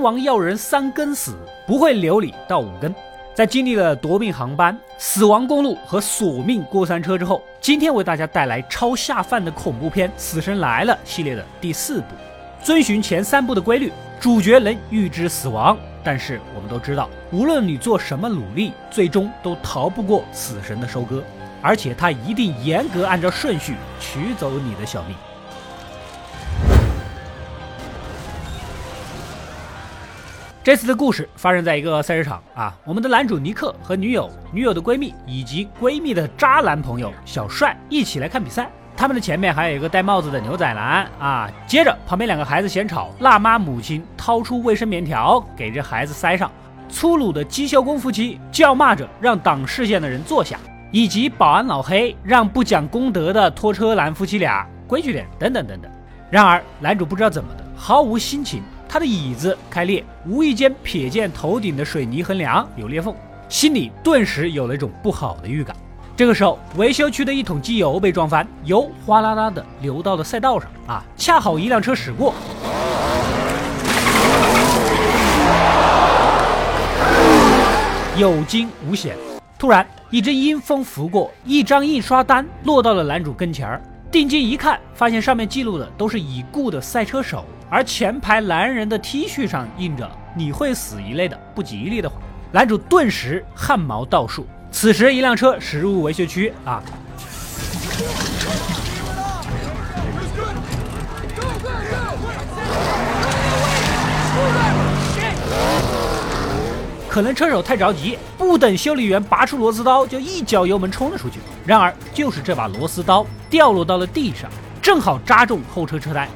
王要人三更死，不会留你到五更。在经历了夺命航班、死亡公路和索命过山车之后，今天为大家带来超下饭的恐怖片《死神来了》系列的第四部。遵循前三部的规律，主角能预知死亡，但是我们都知道，无论你做什么努力，最终都逃不过死神的收割，而且他一定严格按照顺序取走你的小命。这次的故事发生在一个赛车场啊，我们的男主尼克和女友、女友的闺蜜以及闺蜜的渣男朋友小帅一起来看比赛。他们的前面还有一个戴帽子的牛仔男啊。接着旁边两个孩子嫌吵，辣妈母亲掏出卫生棉条给这孩子塞上。粗鲁的机修工夫妻叫骂着让挡视线的人坐下，以及保安老黑让不讲公德的拖车男夫妻俩规矩点等等等等。然而男主不知道怎么的，毫无心情。他的椅子开裂，无意间瞥见头顶的水泥横梁有裂缝，心里顿时有了一种不好的预感。这个时候，维修区的一桶机油被撞翻，油哗啦啦的流到了赛道上。啊，恰好一辆车驶过，有惊无险。突然，一阵阴风拂过，一张印刷单落到了男主跟前儿。定睛一看，发现上面记录的都是已故的赛车手。而前排男人的 T 恤上印着“你会死”一类的不吉利的话，男主顿时汗毛倒竖。此时，一辆车驶入维修区啊，可能车手太着急，不等修理员拔出螺丝刀，就一脚油门冲了出去。然而，就是这把螺丝刀掉落到了地上，正好扎中后车车胎。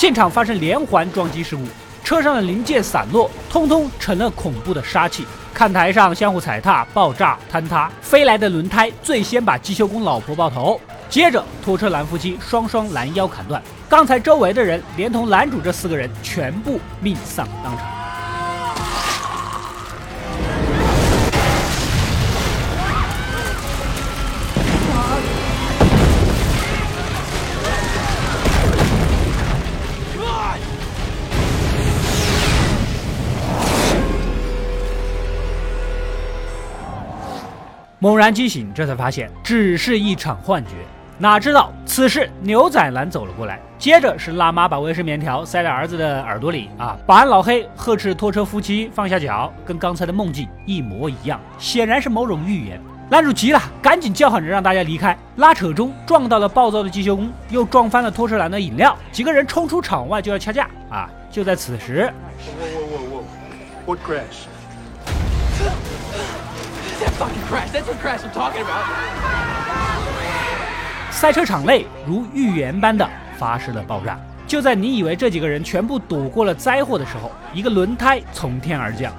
现场发生连环撞击事故，车上的零件散落，通通成了恐怖的杀气。看台上相互踩踏、爆炸、坍塌，飞来的轮胎最先把机修工老婆爆头，接着拖车男夫妻双双拦腰砍断。刚才周围的人，连同男主这四个人，全部命丧当场。猛然惊醒，这才发现只是一场幻觉。哪知道此时牛仔男走了过来，接着是辣妈把卫生棉条塞在儿子的耳朵里啊！保安老黑呵斥拖车夫妻放下脚，跟刚才的梦境一模一样，显然是某种预言。男主急了，赶紧叫喊着让大家离开。拉扯中撞到了暴躁的机修工，又撞翻了拖车男的饮料，几个人冲出场外就要掐架啊！就在此时。赛车场内如预言般的发生了爆炸。就在你以为这几个人全部躲过了灾祸的时候，一个轮胎从天而降，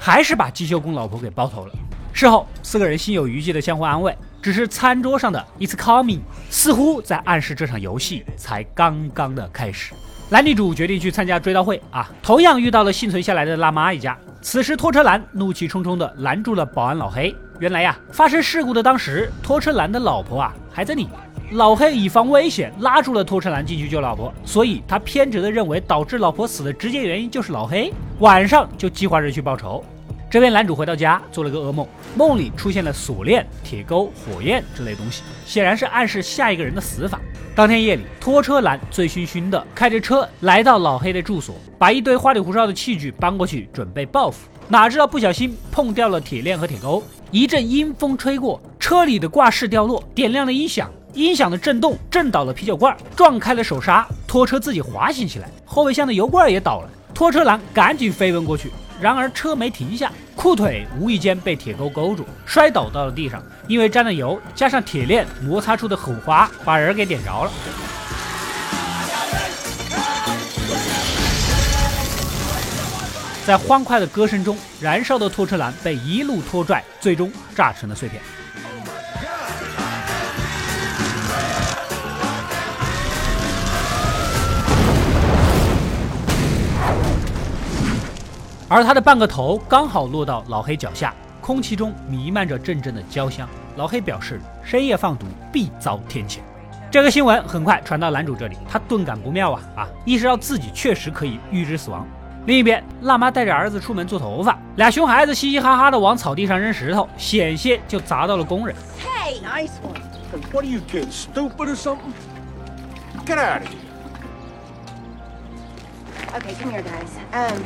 还是把机修工老婆给爆头了。事后，四个人心有余悸的相互安慰，只是餐桌上的 "It's coming" 似乎在暗示这场游戏才刚刚的开始。男女主决定去参加追悼会啊，同样遇到了幸存下来的辣妈一家。此时拖车男怒气冲冲地拦住了保安老黑。原来呀，发生事故的当时，拖车男的老婆啊还在里面。老黑以防危险拉住了拖车男进去救老婆，所以他偏执地认为导致老婆死的直接原因就是老黑。晚上就计划着去报仇。这边男主回到家做了个噩梦，梦里出现了锁链、铁钩、火焰之类东西，显然是暗示下一个人的死法。当天夜里，拖车男醉醺醺的开着车来到老黑的住所，把一堆花里胡哨的器具搬过去准备报复。哪知道不小心碰掉了铁链和铁钩，一阵阴风吹过，车里的挂饰掉落，点亮了音响，音响的震动震倒了啤酒罐，撞开了手刹，拖车自己滑行起来，后备箱的油罐也倒了。拖车男赶紧飞奔过去。然而车没停下，裤腿无意间被铁钩勾住，摔倒到了地上。因为沾了油，加上铁链摩擦出的火花，把人给点着了。在欢快的歌声中，燃烧的拖车男被一路拖拽，最终炸成了碎片。而他的半个头刚好落到老黑脚下，空气中弥漫着阵阵的焦香。老黑表示，深夜放毒必遭天谴。这个新闻很快传到男主这里，他顿感不妙啊啊！意识到自己确实可以预知死亡。另一边，辣妈带着儿子出门做头发，俩熊孩子嘻嘻哈哈的往草地上扔石头，险些就砸到了工人。Hey, nice one. What are you kids, stupid or something? Get out of here. Okay, come here, guys. Um,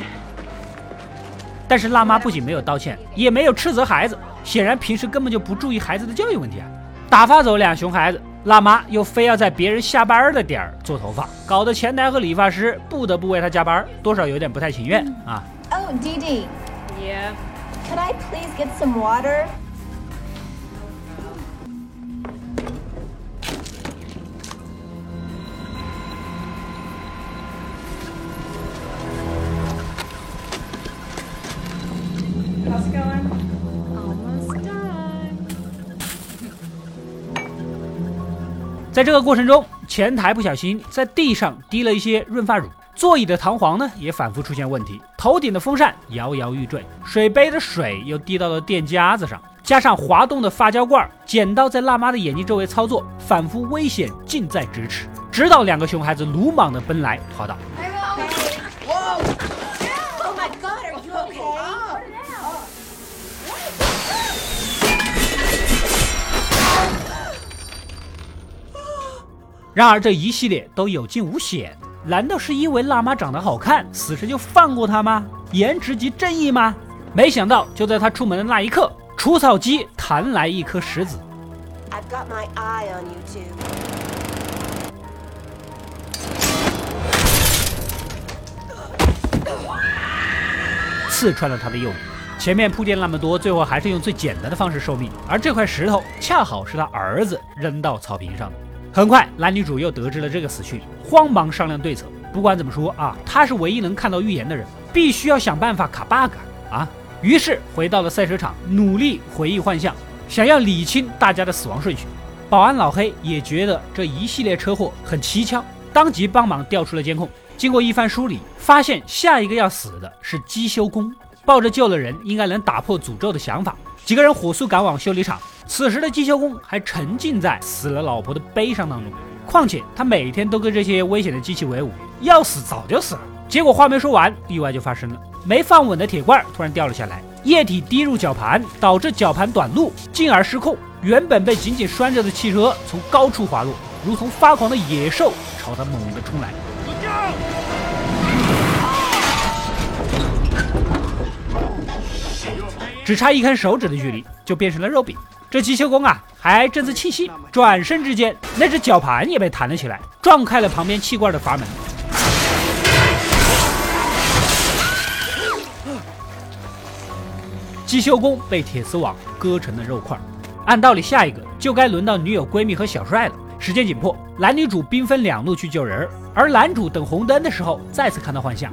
但是辣妈不仅没有道歉，也没有斥责孩子，显然平时根本就不注意孩子的教育问题啊！打发走俩熊孩子，辣妈又非要在别人下班的点儿做头发，搞得前台和理发师不得不为她加班，多少有点不太情愿啊！oh, Dee Dee, Yeah. could I please get some water? 在这个过程中，前台不小心在地上滴了一些润发乳，座椅的弹簧呢也反复出现问题，头顶的风扇摇摇欲坠，水杯的水又滴到了垫夹子上，加上滑动的发胶罐，剪刀在辣妈的眼睛周围操作，反复危险近在咫尺。直到两个熊孩子鲁莽地奔来，滑倒。然而这一系列都有惊无险，难道是因为辣妈长得好看，死神就放过她吗？颜值即正义吗？没想到，就在他出门的那一刻，除草机弹来一颗石子，I've got my eye on you two. 刺穿了他的右眼。前面铺垫那么多，最后还是用最简单的方式受命。而这块石头恰好是他儿子扔到草坪上的。很快，男女主又得知了这个死讯，慌忙商量对策。不管怎么说啊，他是唯一能看到预言的人，必须要想办法卡 bug 啊！于是回到了赛车场，努力回忆幻象，想要理清大家的死亡顺序。保安老黑也觉得这一系列车祸很蹊跷，当即帮忙调出了监控。经过一番梳理，发现下一个要死的是机修工。抱着救了人应该能打破诅咒的想法，几个人火速赶往修理厂。此时的机修工还沉浸在死了老婆的悲伤当中。况且他每天都跟这些危险的机器为伍，要死早就死了。结果话没说完，意外就发生了。没放稳的铁罐突然掉了下来，液体滴入绞盘，导致绞盘短路，进而失控。原本被紧紧拴着的汽车从高处滑落，如同发狂的野兽朝他猛地冲来。只差一根手指的距离，就变成了肉饼。这机修工啊，还正自气息，转身之间，那只绞盘也被弹了起来，撞开了旁边气罐的阀门。机修工被铁丝网割成了肉块。按道理，下一个就该轮到女友、闺蜜和小帅了。时间紧迫，男女主兵分两路去救人，而男主等红灯的时候，再次看到幻象。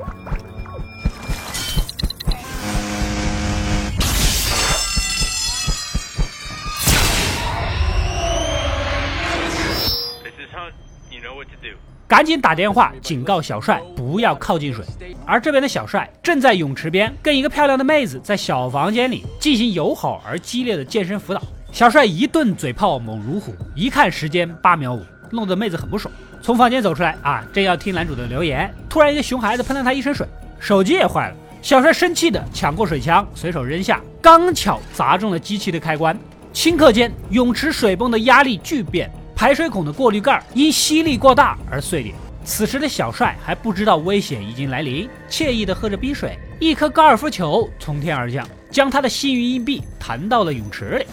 赶紧打电话警告小帅不要靠近水。而这边的小帅正在泳池边跟一个漂亮的妹子在小房间里进行友好而激烈的健身辅导。小帅一顿嘴炮猛如虎，一看时间八秒五，弄得妹子很不爽。从房间走出来啊，正要听男主的留言，突然一个熊孩子喷了他一身水，手机也坏了。小帅生气的抢过水枪，随手扔下，刚巧砸中了机器的开关。顷刻间，泳池水泵的压力巨变，排水孔的过滤盖因吸力过大而碎裂。此时的小帅还不知道危险已经来临，惬意地喝着冰水，一颗高尔夫球从天而降，将他的幸运硬币弹到了泳池里。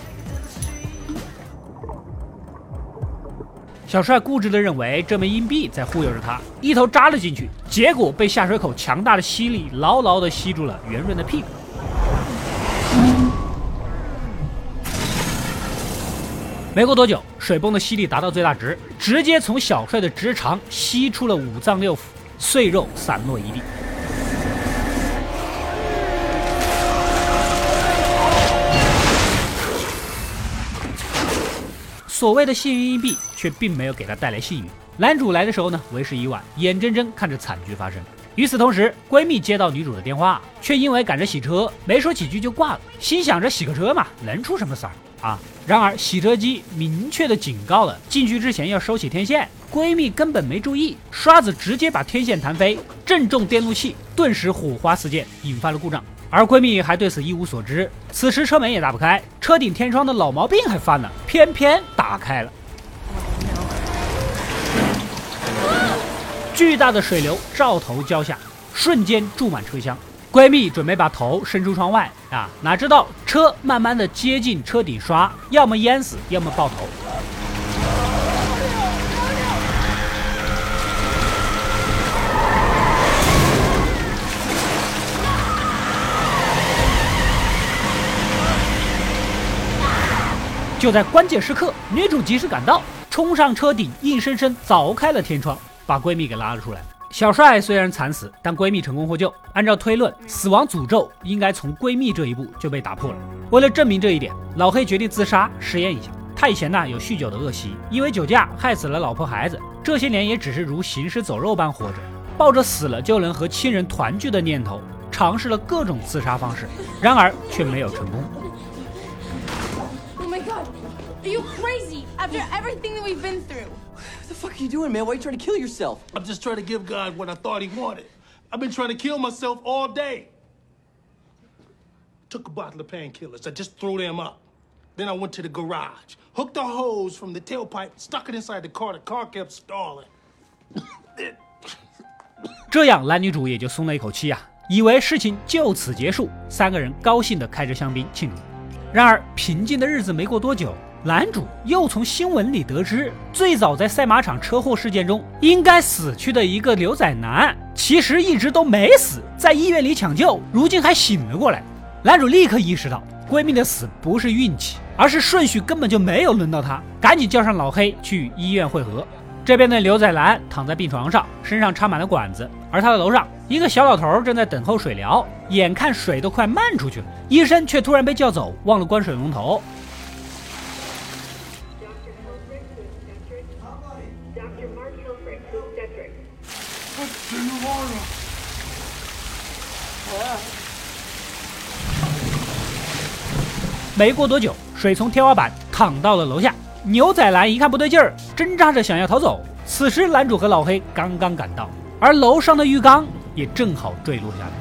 小帅固执地认为这枚硬币在忽悠着他，一头扎了进去，结果被下水口强大的吸力牢牢地吸住了圆润的屁股。没过多久，水泵的吸力达到最大值，直接从小帅的直肠吸出了五脏六腑，碎肉散落一地。所谓的幸运硬币却并没有给他带来幸运。男主来的时候呢，为时已晚，眼睁睁看着惨剧发生。与此同时，闺蜜接到女主的电话，却因为赶着洗车，没说几句就挂了。心想着洗个车嘛，能出什么事儿啊？然而洗车机明确的警告了进去之前要收起天线，闺蜜根本没注意，刷子直接把天线弹飞，正中电路器，顿时火花四溅，引发了故障。而闺蜜还对此一无所知。此时车门也打不开，车顶天窗的老毛病还犯了，偏偏打开了。巨大的水流照头浇下，瞬间注满车厢。闺蜜准备把头伸出窗外啊，哪知道车慢慢的接近车顶刷，要么淹死，要么爆头。就在关键时刻，女主及时赶到，冲上车顶，硬生生凿开了天窗，把闺蜜给拉了出来。小帅虽然惨死，但闺蜜成功获救。按照推论，死亡诅咒应该从闺蜜这一步就被打破了。为了证明这一点，老黑决定自杀实验一下。他以前呢有酗酒的恶习，因为酒驾害死了老婆孩子，这些年也只是如行尸走肉般活着，抱着死了就能和亲人团聚的念头，尝试了各种自杀方式，然而却没有成功。Oh my god! Are you crazy? After everything that we've been through. What the fuck are you doing, man? Why are you trying to kill yourself? I'm just trying to give God what I thought He wanted. I've been trying to kill myself all day. Took a bottle of painkillers. I just threw them up. Then I went to the garage, hooked a hose from the tailpipe, stuck it inside the car. The car kept stalling. 这样，男女主也就松了一口气呀、以为事情就此结束。三个人高兴地开着香槟庆祝。然而，平静的日子没过多久， 男主又从新闻里得知，最早在赛马场车祸事件中应该死去的一个牛仔男，其实一直都没死，在医院里抢救，如今还醒了过来。男主立刻意识到，闺蜜的死不是运气，而是顺序根本就没有轮到他，赶紧叫上老黑去医院会合。这边的牛仔男躺在病床上，身上插满了管子，而他的楼上一个小老头正在等候水疗，眼看水都快漫出去了，医生却突然被叫走，忘了关水龙头。没过多久，水从天花板淌到了楼下。牛仔男一看不对劲儿，挣扎着想要逃走。此时，男主和老黑刚刚赶到，而楼上的浴缸也正好坠落下来。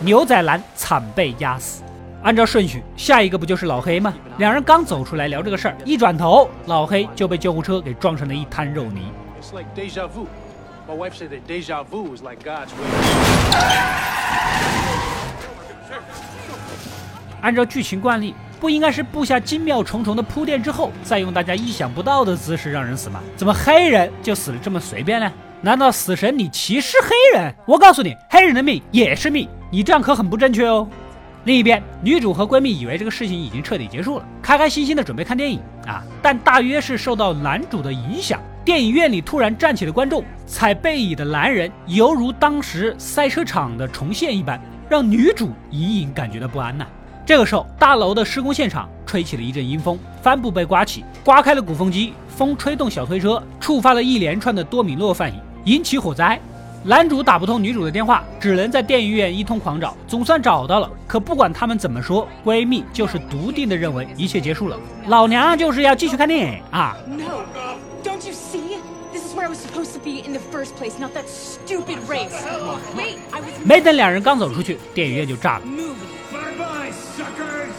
牛仔男惨被压死。按照顺序，下一个不就是老黑吗？两人刚走出来聊这个事儿，一转头，老黑就被救护车给撞成了一滩肉泥。My wife said that deja vu is like God's way. 按照剧情惯例，不应该是布下精妙重重的铺垫之后，再用大家意想不到的姿势让人死吗？怎么黑人就死了这么随便呢？难道死神你歧视黑人？我告诉你，黑人的命也是命，你这样可很不正确哦。另一边，女主和闺蜜以为这个事情已经彻底结束了，开开心心的准备看电影啊，但大约是受到男主的影响，电影院里突然站起了观众，踩背椅的男人犹如当时赛车场的重现一般，让女主隐隐感觉到不安呐、这个时候，大楼的施工现场吹起了一阵阴风，帆布被刮起，刮开了鼓风机，风吹动小推车，触发了一连串的多米诺反应，引起火灾。男主打不通女主的电话，只能在电影院一通狂找，总算找到了。可不管他们怎么说，闺蜜就是笃定的认为一切结束了，老娘就是要继续看电影啊！No! Where I was supposed to be in the first place, not that stupid race. Wait, I was 没等两人刚走出去，电影院就炸了。moving. Bye bye, suckers.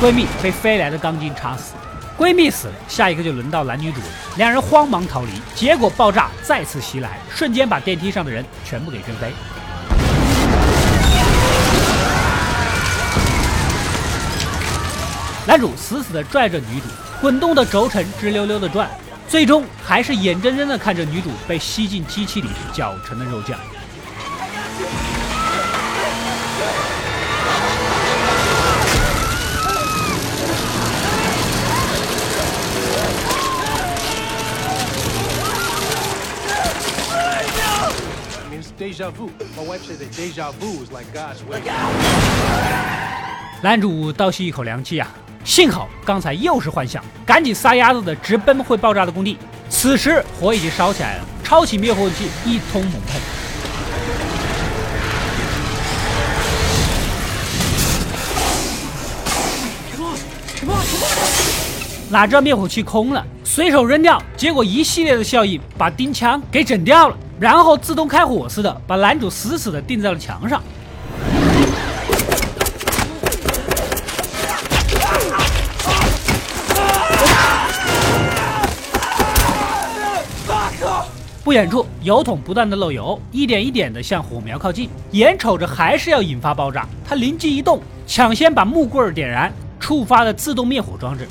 闺蜜被飞来的钢筋插死，闺蜜死了，下一个就轮到男女主了。两人慌忙逃离，结果爆炸再次袭来，瞬间把电梯上的人全部给震飞。男主死死地拽着女主，滚动的轴承直溜溜地转，最终还是眼睁睁地看着女主被吸进机器里搅成了肉酱。男主倒吸一口凉气啊！幸好刚才又是幻象，赶紧撒丫子的直奔会爆炸的工地。此时火已经烧起来了，抄起灭火器一通猛喷。哪知道灭火器空了，随手扔掉，结果一系列的效应把钉枪给整掉了，然后自动开火似的把男主死死的钉在了墙上。不远处，油桶不断的漏油，一点一点的向火苗靠近，眼瞅着还是要引发爆炸，他灵机一动，抢先把木棍点燃，触发了自动灭火装置。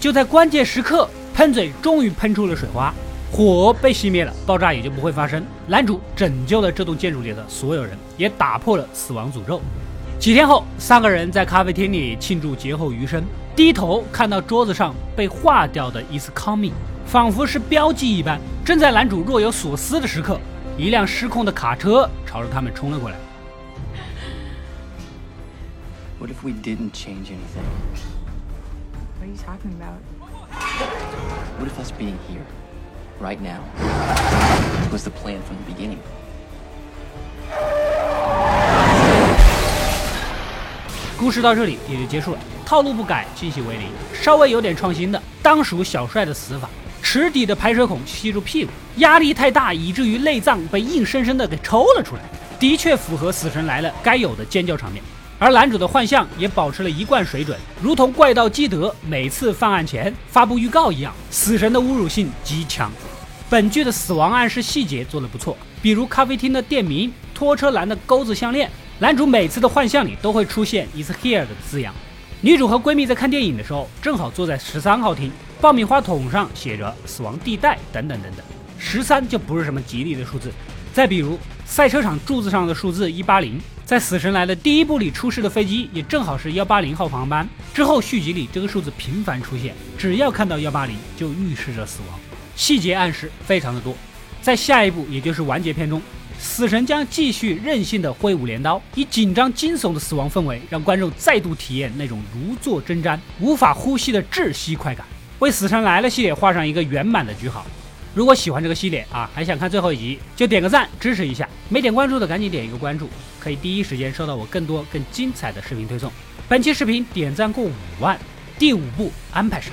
就在关键时刻，喷嘴终于喷出了水花，火被熄灭了，爆炸也就不会发生。男主拯救了这栋建筑里的所有人，也打破了死亡诅咒。几天后，三个人在咖啡厅里庆祝劫后余生，低头看到桌子上被划掉的 “is coming”，仿佛是标记一般。正在男主若有所思的时刻，一辆失控的卡车朝着他们冲了过来。What if we didn't change anything? You talking about? What if us being here, right now, was the plan from the beginning? 故事到这里也就结束了，套路不改，惊喜为零，稍微有点创新的，当属小帅的死法。池底的排水孔吸住屁股，压力太大，以至于内脏被硬生生的给抽了出来，的确符合《死神来了》该有的尖叫场面。而男主的幻象也保持了一贯水准，如同怪盗基德每次犯案前发布预告一样，死神的侮辱性极强。本剧的死亡暗示细节做得不错，比如咖啡厅的店名、拖车男的钩子项链，男主每次的幻象里都会出现 “is here” 的字样。女主和闺蜜在看电影的时候，正好坐在十三号厅，爆米花桶上写着“死亡地带”等等等等，十三就不是什么吉利的数字。再比如赛车场柱子上的数字一八零。在《死神来了》第一部里出事的飞机也正好是幺八零号航班。之后续集里这个数字频繁出现，只要看到幺八零就预示着死亡，细节暗示非常的多。在下一部，也就是完结篇中，死神将继续任性的挥舞镰刀，以紧张惊悚的死亡氛围，让观众再度体验那种如坐针毡、无法呼吸的窒息快感，为《死神来了》系列画上一个圆满的句号。如果喜欢这个系列啊，还想看最后一集，就点个赞支持一下。没点关注的赶紧点一个关注，可以第一时间收到我更多更精彩的视频推送。本期视频点赞过五万，第五步安排上。